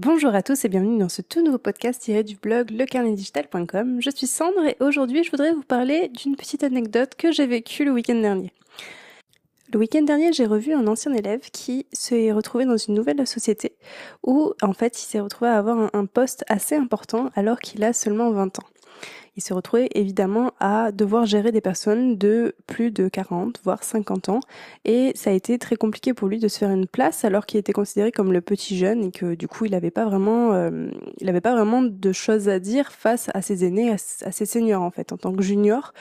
Bonjour à tous et bienvenue dans ce tout nouveau podcast tiré du blog lecarnetdigital.com. Je suis Sandre et aujourd'hui je voudrais vous parler d'une petite anecdote que j'ai vécue le week-end dernier. Le week-end dernier, j'ai revu un ancien élève qui s'est retrouvé dans une nouvelle société où, en fait, il s'est retrouvé à avoir un, poste assez important alors qu'il a seulement 20 ans il s'est retrouvé évidemment à devoir gérer des personnes de plus de 40, voire 50 ans. Et ça a été très compliqué pour lui de se faire une place alors qu'il était considéré comme le petit jeune et que du coup il n'avait pas vraiment, euh, pas vraiment de choses à dire face à ses aînés, à, ses seniors en fait. En tant que junior,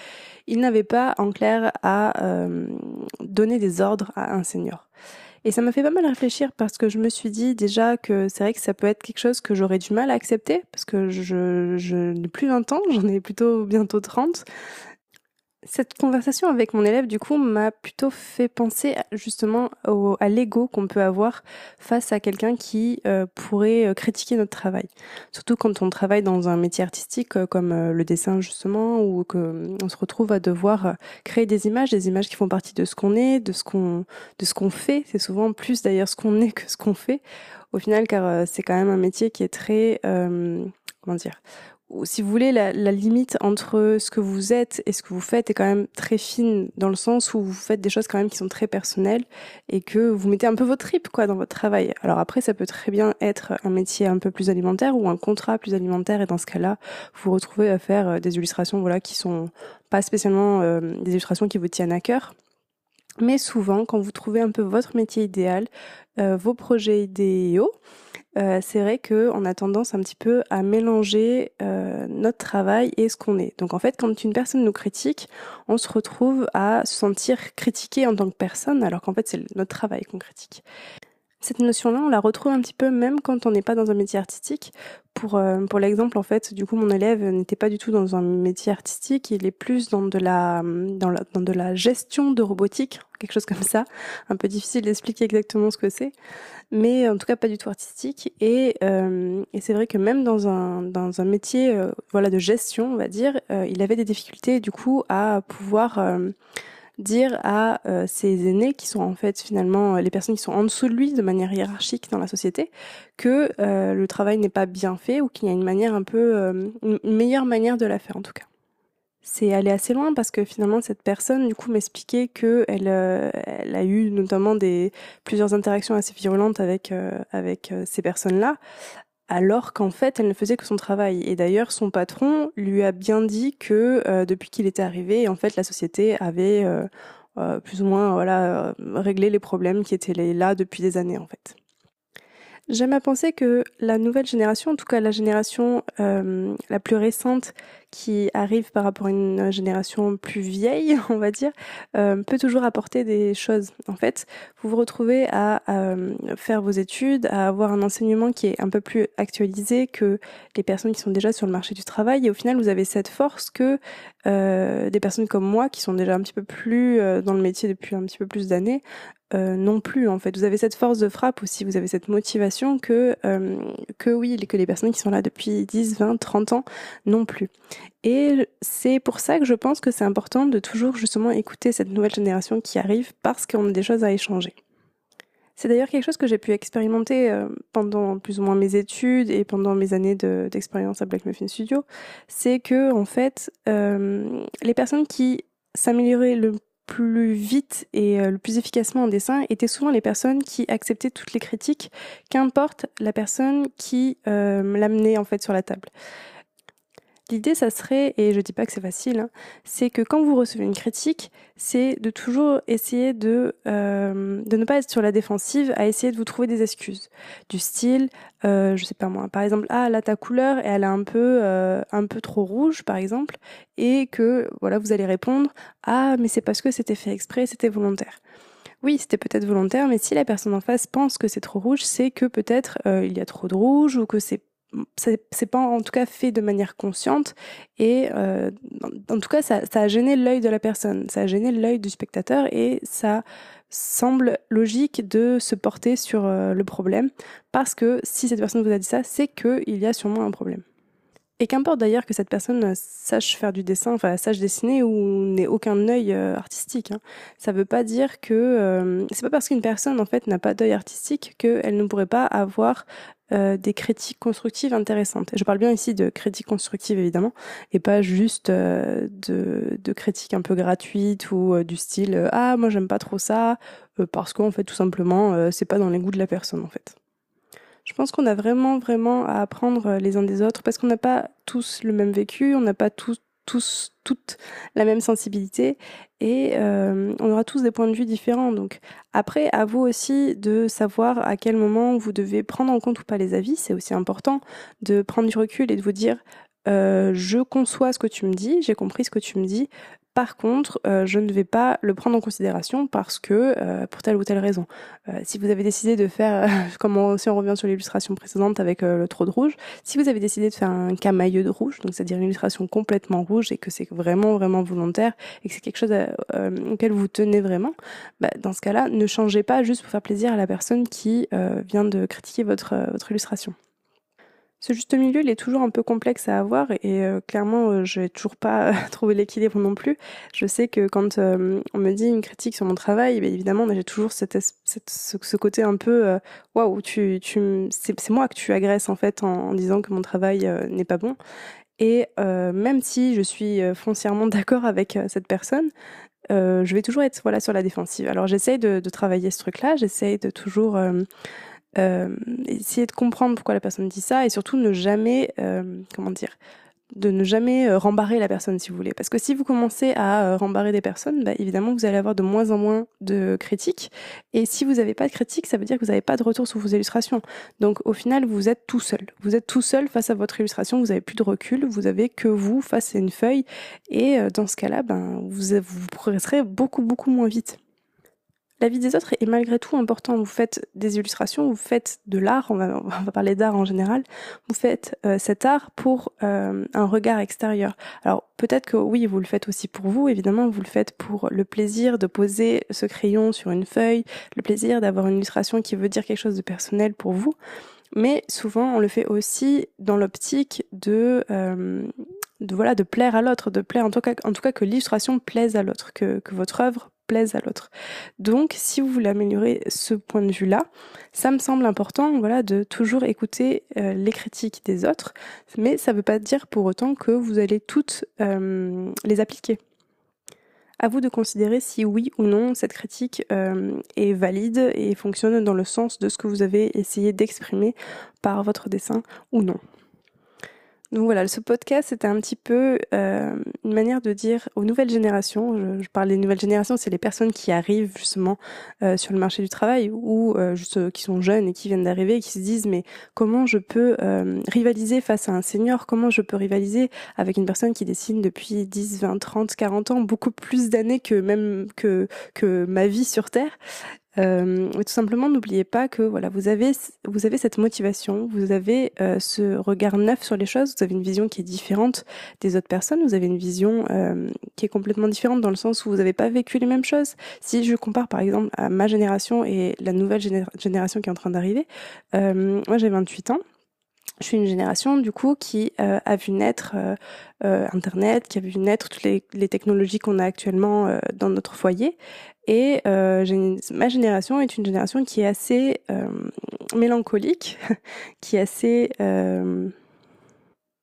il n'avait pas en clair à euh, donner des ordres à un senior. Et ça m'a fait pas mal réfléchir parce que je me suis dit déjà que c'est vrai que ça peut être quelque chose que j'aurais du mal à accepter parce que je, je n'ai plus 20 ans, j'en ai plutôt bientôt 30 cette conversation avec mon élève, du coup, m'a plutôt fait penser justement à l'ego qu'on peut avoir face à quelqu'un qui euh, pourrait euh, critiquer notre travail. Surtout quand on travaille dans un métier artistique euh, comme le dessin justement, ou qu'on se retrouve à devoir créer des images, des images qui font partie de ce qu'on est, de ce qu'on de ce qu'on fait. C'est souvent plus d'ailleurs ce qu'on est que ce qu'on fait. Au final, car c'est quand même un métier qui est très comment dire si vous voulez, la, limite entre ce que vous êtes et ce que vous faites est quand même très fine dans le sens où vous faites des choses quand même qui sont très personnelles et que vous mettez un peu votre trip quoi dans votre travail. Alors après, ça peut très bien être un métier un peu plus alimentaire ou un contrat plus alimentaire et dans ce cas-là, vous vous retrouvez à faire euh, des illustrations voilà qui sont pas spécialement euh, des illustrations qui vous tiennent à cœur. Mais souvent, quand vous trouvez un peu votre métier idéal, euh, vos projets idéaux, euh, c'est vrai qu'on a tendance un petit peu à mélanger euh, notre travail et ce qu'on est. Donc en fait, quand une personne nous critique, on se retrouve à se sentir critiqué en tant que personne, alors qu'en fait c'est notre travail qu'on critique. Cette notion-là, on la retrouve un petit peu même quand on n'est pas dans un métier artistique. Pour, euh, pour l'exemple, en fait, du coup, mon élève n'était pas du tout dans un métier artistique, il est plus dans de la, dans la, dans de la gestion de robotique, quelque chose comme ça. Un peu difficile d'expliquer exactement ce que c'est, mais en tout cas pas du tout artistique. Et, euh, et c'est vrai que même dans un, dans un métier euh, voilà, de gestion, on va dire, il avait des difficultés du coup à pouvoir dire à euh, ses aînés, qui sont en fait finalement euh, les personnes qui sont en dessous de lui de manière hiérarchique dans la société, que euh, le travail n'est pas bien fait ou qu'il y a une manière un peu, une meilleure manière de la faire en tout cas. C'est aller assez loin parce que finalement cette personne du coup m'expliquait que elle, elle a eu notamment des plusieurs interactions assez virulentes avec avec ces personnes-là alors qu'en fait elle ne faisait que son travail. Et d'ailleurs son patron lui a bien dit que euh, depuis qu'il était arrivé, en fait la société avait euh, euh, plus ou moins voilà réglé les problèmes qui étaient là depuis des années en fait. J'aime à penser que la nouvelle génération, en tout cas la génération la plus récente qui arrive par rapport à une génération plus vieille, on va dire, euh, peut toujours apporter des choses. En fait, vous vous retrouvez à, faire vos études, à avoir un enseignement qui est un peu plus actualisé que les personnes qui sont déjà sur le marché du travail. Et au final, vous avez cette force que euh, des personnes comme moi, qui sont déjà un petit peu plus euh, dans le métier depuis un petit peu plus d'années, euh, non plus en fait. Vous avez cette force de frappe aussi, vous avez cette motivation que, euh, que oui, que les personnes qui sont là depuis 10, 20, 30 ans non plus. Et c'est pour ça que je pense que c'est important de toujours justement écouter cette nouvelle génération qui arrive parce qu'on a des choses à échanger. C'est d'ailleurs quelque chose que j'ai pu expérimenter euh, pendant plus ou moins mes études et pendant mes années d'expérience à Black Muffin Studio. C'est que en fait, les personnes qui s'amélioraient le plus vite et euh, le plus efficacement en dessin étaient souvent les personnes qui acceptaient toutes les critiques, qu'importe la personne qui euh, l'amenait en fait sur la table. L'idée, ça serait, et je dis pas que c'est facile, hein, c'est que quand vous recevez une critique, c'est de toujours essayer de, euh, de ne pas être sur la défensive, à essayer de vous trouver des excuses. Du style, euh, je sais pas moi, par exemple, ah là ta couleur, elle est un peu, euh, un peu trop rouge, par exemple, et que voilà, vous allez répondre, ah mais c'est parce que c'était fait exprès, c'était volontaire. Oui, c'était peut-être volontaire, mais si la personne en face pense que c'est trop rouge, c'est que peut-être euh, il y a trop de rouge ou que c'est c'est pas en tout cas fait de manière consciente et euh, en tout cas ça, a gêné l'œil de la personne, ça a gêné l'œil du spectateur et ça semble logique de se porter sur euh, le problème parce que si cette personne vous a dit ça, c'est qu'il y a sûrement un problème. Et qu'importe d'ailleurs que cette personne euh, sache faire du dessin, enfin sache dessiner ou n'ait aucun œil euh, artistique. Hein. Ça veut pas dire que euh, c'est pas parce qu'une personne en fait n'a pas d'œil artistique qu'elle ne pourrait pas avoir des critiques constructives intéressantes. Et je parle bien ici de critiques constructives évidemment, et pas juste de, de critiques un peu gratuites ou du style ah moi j'aime pas trop ça parce qu'en fait tout simplement c'est pas dans les goûts de la personne en fait. Je pense qu'on a vraiment, vraiment à apprendre euh, les uns des autres parce qu'on n'a pas tous le même vécu, on n'a pas tous, tous, toutes la même sensibilité et euh, on aura tous des points de vue différents. Donc après, à vous aussi de savoir à quel moment vous devez prendre en compte ou pas les avis. C'est aussi important de prendre du recul et de vous dire euh, je conçois ce que tu me dis, j'ai compris ce que tu me dis. Par contre, euh, je ne vais pas le prendre en considération parce que euh, pour telle ou telle raison. Euh, si vous avez décidé de faire, comme si on revient sur l'illustration précédente avec le trou de rouge, si vous avez décidé de faire un camailleux de rouge, donc c'est-à-dire une illustration complètement rouge et que c'est vraiment vraiment volontaire et que c'est quelque chose auquel vous tenez vraiment, bah, dans ce cas-là, ne changez pas juste pour faire plaisir à la personne qui vient de critiquer votre votre illustration. Ce juste milieu, il est toujours un peu complexe à avoir et euh, clairement, euh, je n'ai toujours pas trouvé l'équilibre non plus. Je sais que quand euh, on me dit une critique sur mon travail, ben, évidemment, j'ai toujours cette, ce, côté un peu waouh, tu, tu, c'est moi que tu agresses en fait en, disant que mon travail n'est pas bon. Et même si je suis foncièrement d'accord avec cette personne, je vais toujours être voilà sur la défensive. Alors j'essaye de, de, travailler ce truc-là, j'essaye de toujours euh, essayer de comprendre pourquoi la personne dit ça et surtout ne jamais, euh, comment dire, de ne jamais euh, rembarrer la personne si vous voulez. Parce que si vous commencez à rembarrer des personnes, bah, évidemment vous allez avoir de moins en moins de critiques. Et si vous n'avez pas de critiques, ça veut dire que vous n'avez pas de retour sur vos illustrations. Donc au final, vous êtes tout seul. Vous êtes tout seul face à votre illustration, vous n'avez plus de recul, vous avez que vous face à une feuille. Et dans ce cas-là, ben, vous, vous progresserez beaucoup, beaucoup moins vite. La vie des autres est malgré tout important. Vous faites des illustrations, vous faites de l'art, on va, parler d'art en général, vous faites euh, cet art pour euh, un regard extérieur. Alors peut-être que oui, vous le faites aussi pour vous, évidemment, vous le faites pour le plaisir de poser ce crayon sur une feuille, le plaisir d'avoir une illustration qui veut dire quelque chose de personnel pour vous. Mais souvent, on le fait aussi dans l'optique de, euh, voilà, de plaire à l'autre, de plaire en tout cas, en tout cas que l'illustration plaise à l'autre, que, que votre œuvre plaise à l'autre. Donc, si vous voulez améliorer ce point de vue-là, ça me semble important, voilà, de toujours écouter euh, les critiques des autres, mais ça ne veut pas dire pour autant que vous allez toutes euh, les appliquer. À vous de considérer si oui ou non cette critique euh, est valide et fonctionne dans le sens de ce que vous avez essayé d'exprimer par votre dessin ou non. Donc voilà, ce podcast, c'était un petit peu euh, une manière de dire aux nouvelles générations, je, parle des nouvelles générations, c'est les personnes qui arrivent justement euh, sur le marché du travail ou euh, qui sont jeunes et qui viennent d'arriver et qui se disent mais comment je peux rivaliser face à un senior, comment je peux rivaliser avec une personne qui dessine depuis 10, 20, 30, 40 ans, beaucoup plus d'années que même que ma vie sur Terre? Euh, tout simplement, n'oubliez pas que voilà, vous avez vous avez cette motivation, vous avez euh, ce regard neuf sur les choses, vous avez une vision qui est différente des autres personnes, vous avez une vision euh, qui est complètement différente dans le sens où vous n'avez pas vécu les mêmes choses. Si je compare par exemple à ma génération et la nouvelle génération qui est en train d'arriver, euh, moi j'ai 28 ans. Je suis une génération du coup qui euh, a vu naître euh, Internet, qui a vu naître toutes les, les technologies qu'on a actuellement dans notre foyer. Et euh, ma génération est une génération qui est assez euh, mélancolique, qui est assez euh,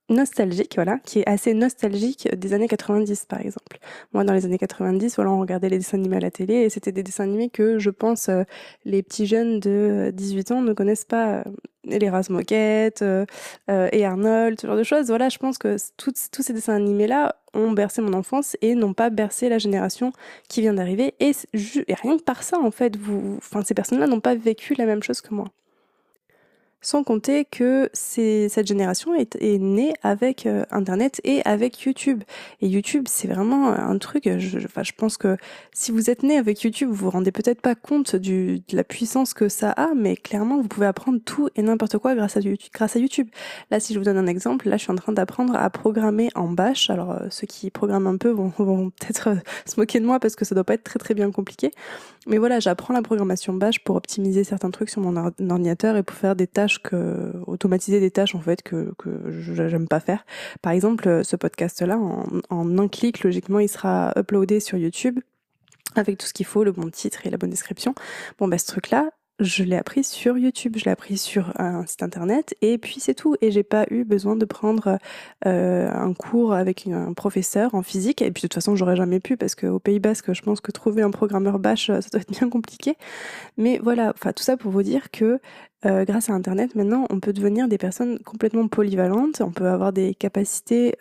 nostalgique, voilà, qui est assez nostalgique des années 90 par exemple. Moi dans les années 90, voilà, on regardait les dessins animés à la télé et c'était des dessins animés que je pense euh, les petits jeunes de 18 ans ne connaissent pas euh, les Moquette euh, et Arnold, ce genre de choses. Voilà, je pense que tous ces dessins animés là ont bercé mon enfance et n'ont pas bercé la génération qui vient d'arriver et, et rien que par ça en fait, vous enfin ces personnes-là n'ont pas vécu la même chose que moi. Sans compter que cette génération est, née avec euh, Internet et avec YouTube. Et YouTube, c'est vraiment un truc, je, je pense que si vous êtes né avec YouTube, vous vous rendez peut-être pas compte de la puissance que ça a, mais clairement, vous pouvez apprendre tout et n'importe quoi grâce à, YouTube. Là, si je vous donne un exemple, là, je suis en train d'apprendre à programmer en Bash. Alors, euh, ceux qui programment un peu vont, vont peut-être euh, se moquer de moi parce que ça doit pas être très très bien compliqué. Mais voilà, j'apprends la programmation Bash pour optimiser certains trucs sur mon ordinateur et pour faire des tâches que automatiser des tâches en fait que que j'aime pas faire. Par exemple, ce podcast là en, un clic logiquement il sera uploadé sur YouTube avec tout ce qu'il faut, le bon titre et la bonne description. Bon bah ce truc là, je l'ai appris sur YouTube, je l'ai appris sur un site internet et puis c'est tout. Et j'ai pas eu besoin de prendre euh, un cours avec un professeur en physique. Et puis de toute façon, j'aurais jamais pu parce qu'au Pays Basque, je pense que trouver un programmeur Bash, ça doit être bien compliqué. Mais voilà, enfin tout ça pour vous dire que euh, grâce à Internet, maintenant, on peut devenir des personnes complètement polyvalentes. On peut avoir des capacités,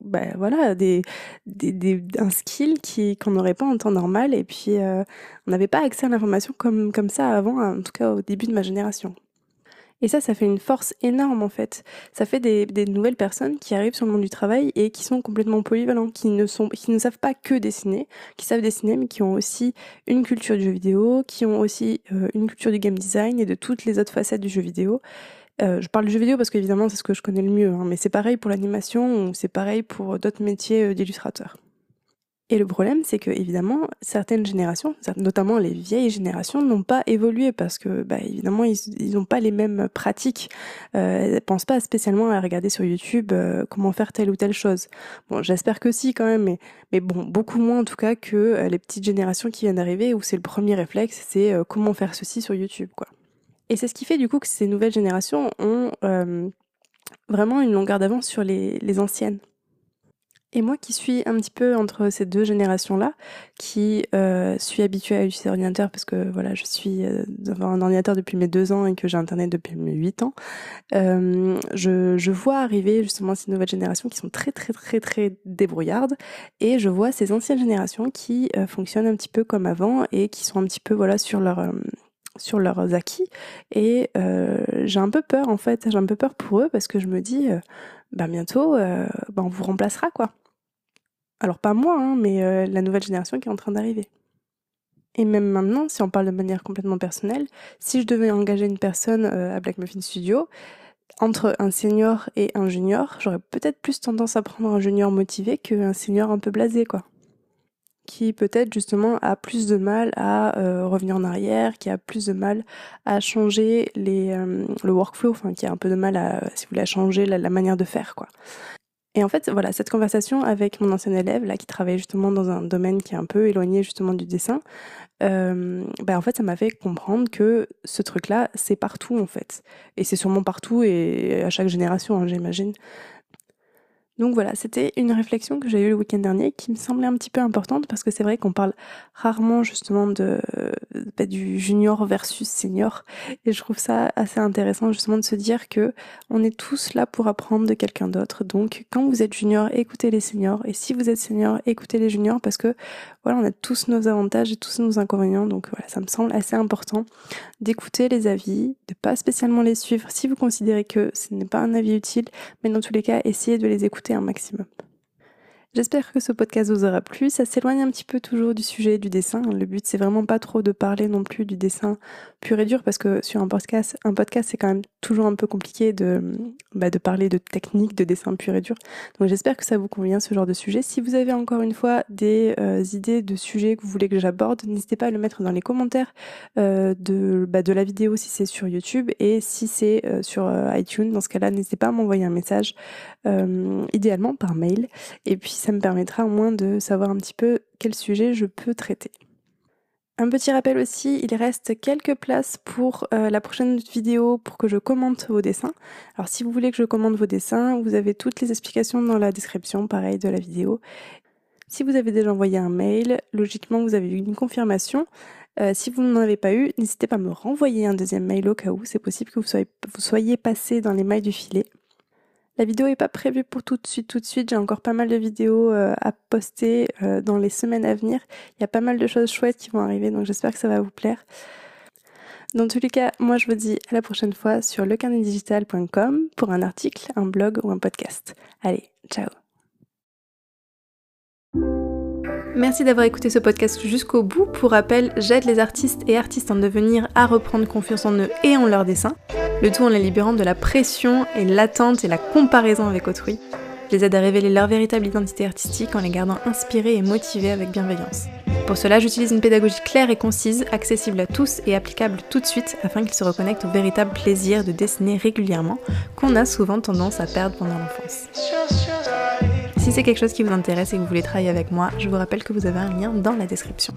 ben voilà, des, des, des, un skill qui qu'on n'aurait pas en temps normal. Et puis, euh, on n'avait pas accès à l'information comme comme ça avant, en tout cas au début de ma génération. Et ça, ça fait une force énorme en fait. Ça fait des, nouvelles personnes qui arrivent sur le monde du travail et qui sont complètement polyvalents, qui ne sont, qui ne savent pas que dessiner, qui savent dessiner, mais qui ont aussi une culture du jeu vidéo, qui ont aussi euh, une culture du game design et de toutes les autres facettes du jeu vidéo. Euh, je parle du jeu vidéo parce qu'évidemment c'est ce que je connais le mieux, hein, mais c'est pareil pour l'animation ou c'est pareil pour d'autres métiers euh, d'illustrateur. Et le problème, c'est que évidemment, certaines générations, notamment les vieilles générations, n'ont pas évolué parce que, bah, évidemment, ils n'ont pas les mêmes pratiques. Euh, elles pensent pas spécialement à regarder sur YouTube euh, comment faire telle ou telle chose. Bon, j'espère que si quand même, mais, bon, beaucoup moins en tout cas que euh, les petites générations qui viennent d'arriver où c'est le premier réflexe, c'est euh, comment faire ceci sur YouTube, quoi. Et c'est ce qui fait du coup que ces nouvelles générations ont vraiment une longueur d'avance sur les anciennes. Et moi qui suis un petit peu entre ces deux générations-là, qui euh, suis habituée à utiliser l'ordinateur parce que voilà, je suis euh, devant un ordinateur depuis mes deux ans et que j'ai Internet depuis mes huit ans, euh, je, vois arriver justement ces nouvelles générations qui sont très très très très débrouillardes et je vois ces anciennes générations qui fonctionnent un petit peu comme avant et qui sont un petit peu voilà sur leur sur leurs acquis et j'ai un peu peur en fait. J'ai un peu peur pour eux parce que je me dis bah bientôt bah on vous remplacera quoi alors pas moi, hein, mais euh, la nouvelle génération qui est en train d'arriver. Et même maintenant, si on parle de manière complètement personnelle, si je devais engager une personne euh, à Black Muffin Studio, entre un senior et un junior, j'aurais peut-être plus tendance à prendre un junior motivé qu'un senior un peu blasé, quoi. Qui peut-être justement a plus de mal à euh, revenir en arrière, qui a plus de mal à changer les, le workflow, enfin qui a un peu de mal à, si vous voulez, à changer la, la manière de faire, quoi. Et en fait, voilà, cette conversation avec mon ancien élève, là, qui travaille justement dans un domaine qui est un peu éloigné justement du dessin, euh, ben en fait, ça m'a fait comprendre que ce truc-là, c'est partout en fait. Et c'est sûrement partout et à chaque génération, hein, j'imagine. Donc voilà, c'était une réflexion que j'ai eue le week-end dernier qui me semblait un petit peu importante parce que c'est vrai qu'on parle rarement justement de bah, du junior versus senior et je trouve ça assez intéressant justement de se dire que on est tous là pour apprendre de quelqu'un d'autre. Donc quand vous êtes junior, écoutez les seniors et si vous êtes senior, écoutez les juniors parce que voilà, on a tous nos avantages et tous nos inconvénients. Donc voilà, ça me semble assez important d'écouter les avis, de pas spécialement les suivre si vous considérez que ce n'est pas un avis utile, mais dans tous les cas, essayez de les écouter un maximum. J'espère que ce podcast vous aura plu. Ça s'éloigne un petit peu toujours du sujet du dessin. Le but, c'est vraiment pas trop de parler non plus du dessin pur et dur parce que sur un podcast, un podcast, c'est quand même toujours un peu compliqué de, bah, parler de technique, de dessin pur et dur. Donc j'espère que ça vous convient ce genre de sujet. Si vous avez encore une fois des euh, idées de sujets que vous voulez que j'aborde, n'hésitez pas à le mettre dans les commentaires euh, de, bah, de la vidéo si c'est sur YouTube et si c'est euh, sur iTunes. Dans ce cas-là, n'hésitez pas à m'envoyer un message, idéalement par mail. Et puis ça me permettra au moins de savoir un petit peu quel sujet je peux traiter. Un petit rappel aussi, il reste quelques places pour euh, la prochaine vidéo pour que je commente vos dessins. Alors si vous voulez que je commente vos dessins, vous avez toutes les explications dans la description, pareil, de la vidéo. Si vous avez déjà envoyé un mail, logiquement vous avez eu une confirmation. Euh, si vous n'en avez pas eu, n'hésitez pas à me renvoyer un deuxième mail au cas où. C'est possible que vous soyez, vous soyez passé dans les mailles du filet. La vidéo est pas prévue pour tout de suite, tout de suite. J'ai encore pas mal de vidéos euh, à poster euh, dans les semaines à venir. Il y a pas mal de choses chouettes qui vont arriver, donc j'espère que ça va vous plaire. Dans tous les cas, moi je vous dis à la prochaine fois sur lecarnetdigital.com pour un article, un blog ou un podcast. Allez, ciao Merci d'avoir écouté ce podcast jusqu'au bout. Pour rappel, j'aide les artistes et artistes en devenir à reprendre confiance en eux et en leurs dessins, le tout en les libérant de la pression et l'attente et la comparaison avec autrui. Je les aide à révéler leur véritable identité artistique en les gardant inspirés et motivés avec bienveillance. Pour cela, j'utilise une pédagogie claire et concise, accessible à tous et applicable tout de suite afin qu'ils se reconnectent au véritable plaisir de dessiner régulièrement qu'on a souvent tendance à perdre pendant l'enfance. Si c'est quelque chose qui vous intéresse et que vous voulez travailler avec moi, je vous rappelle que vous avez un lien dans la description.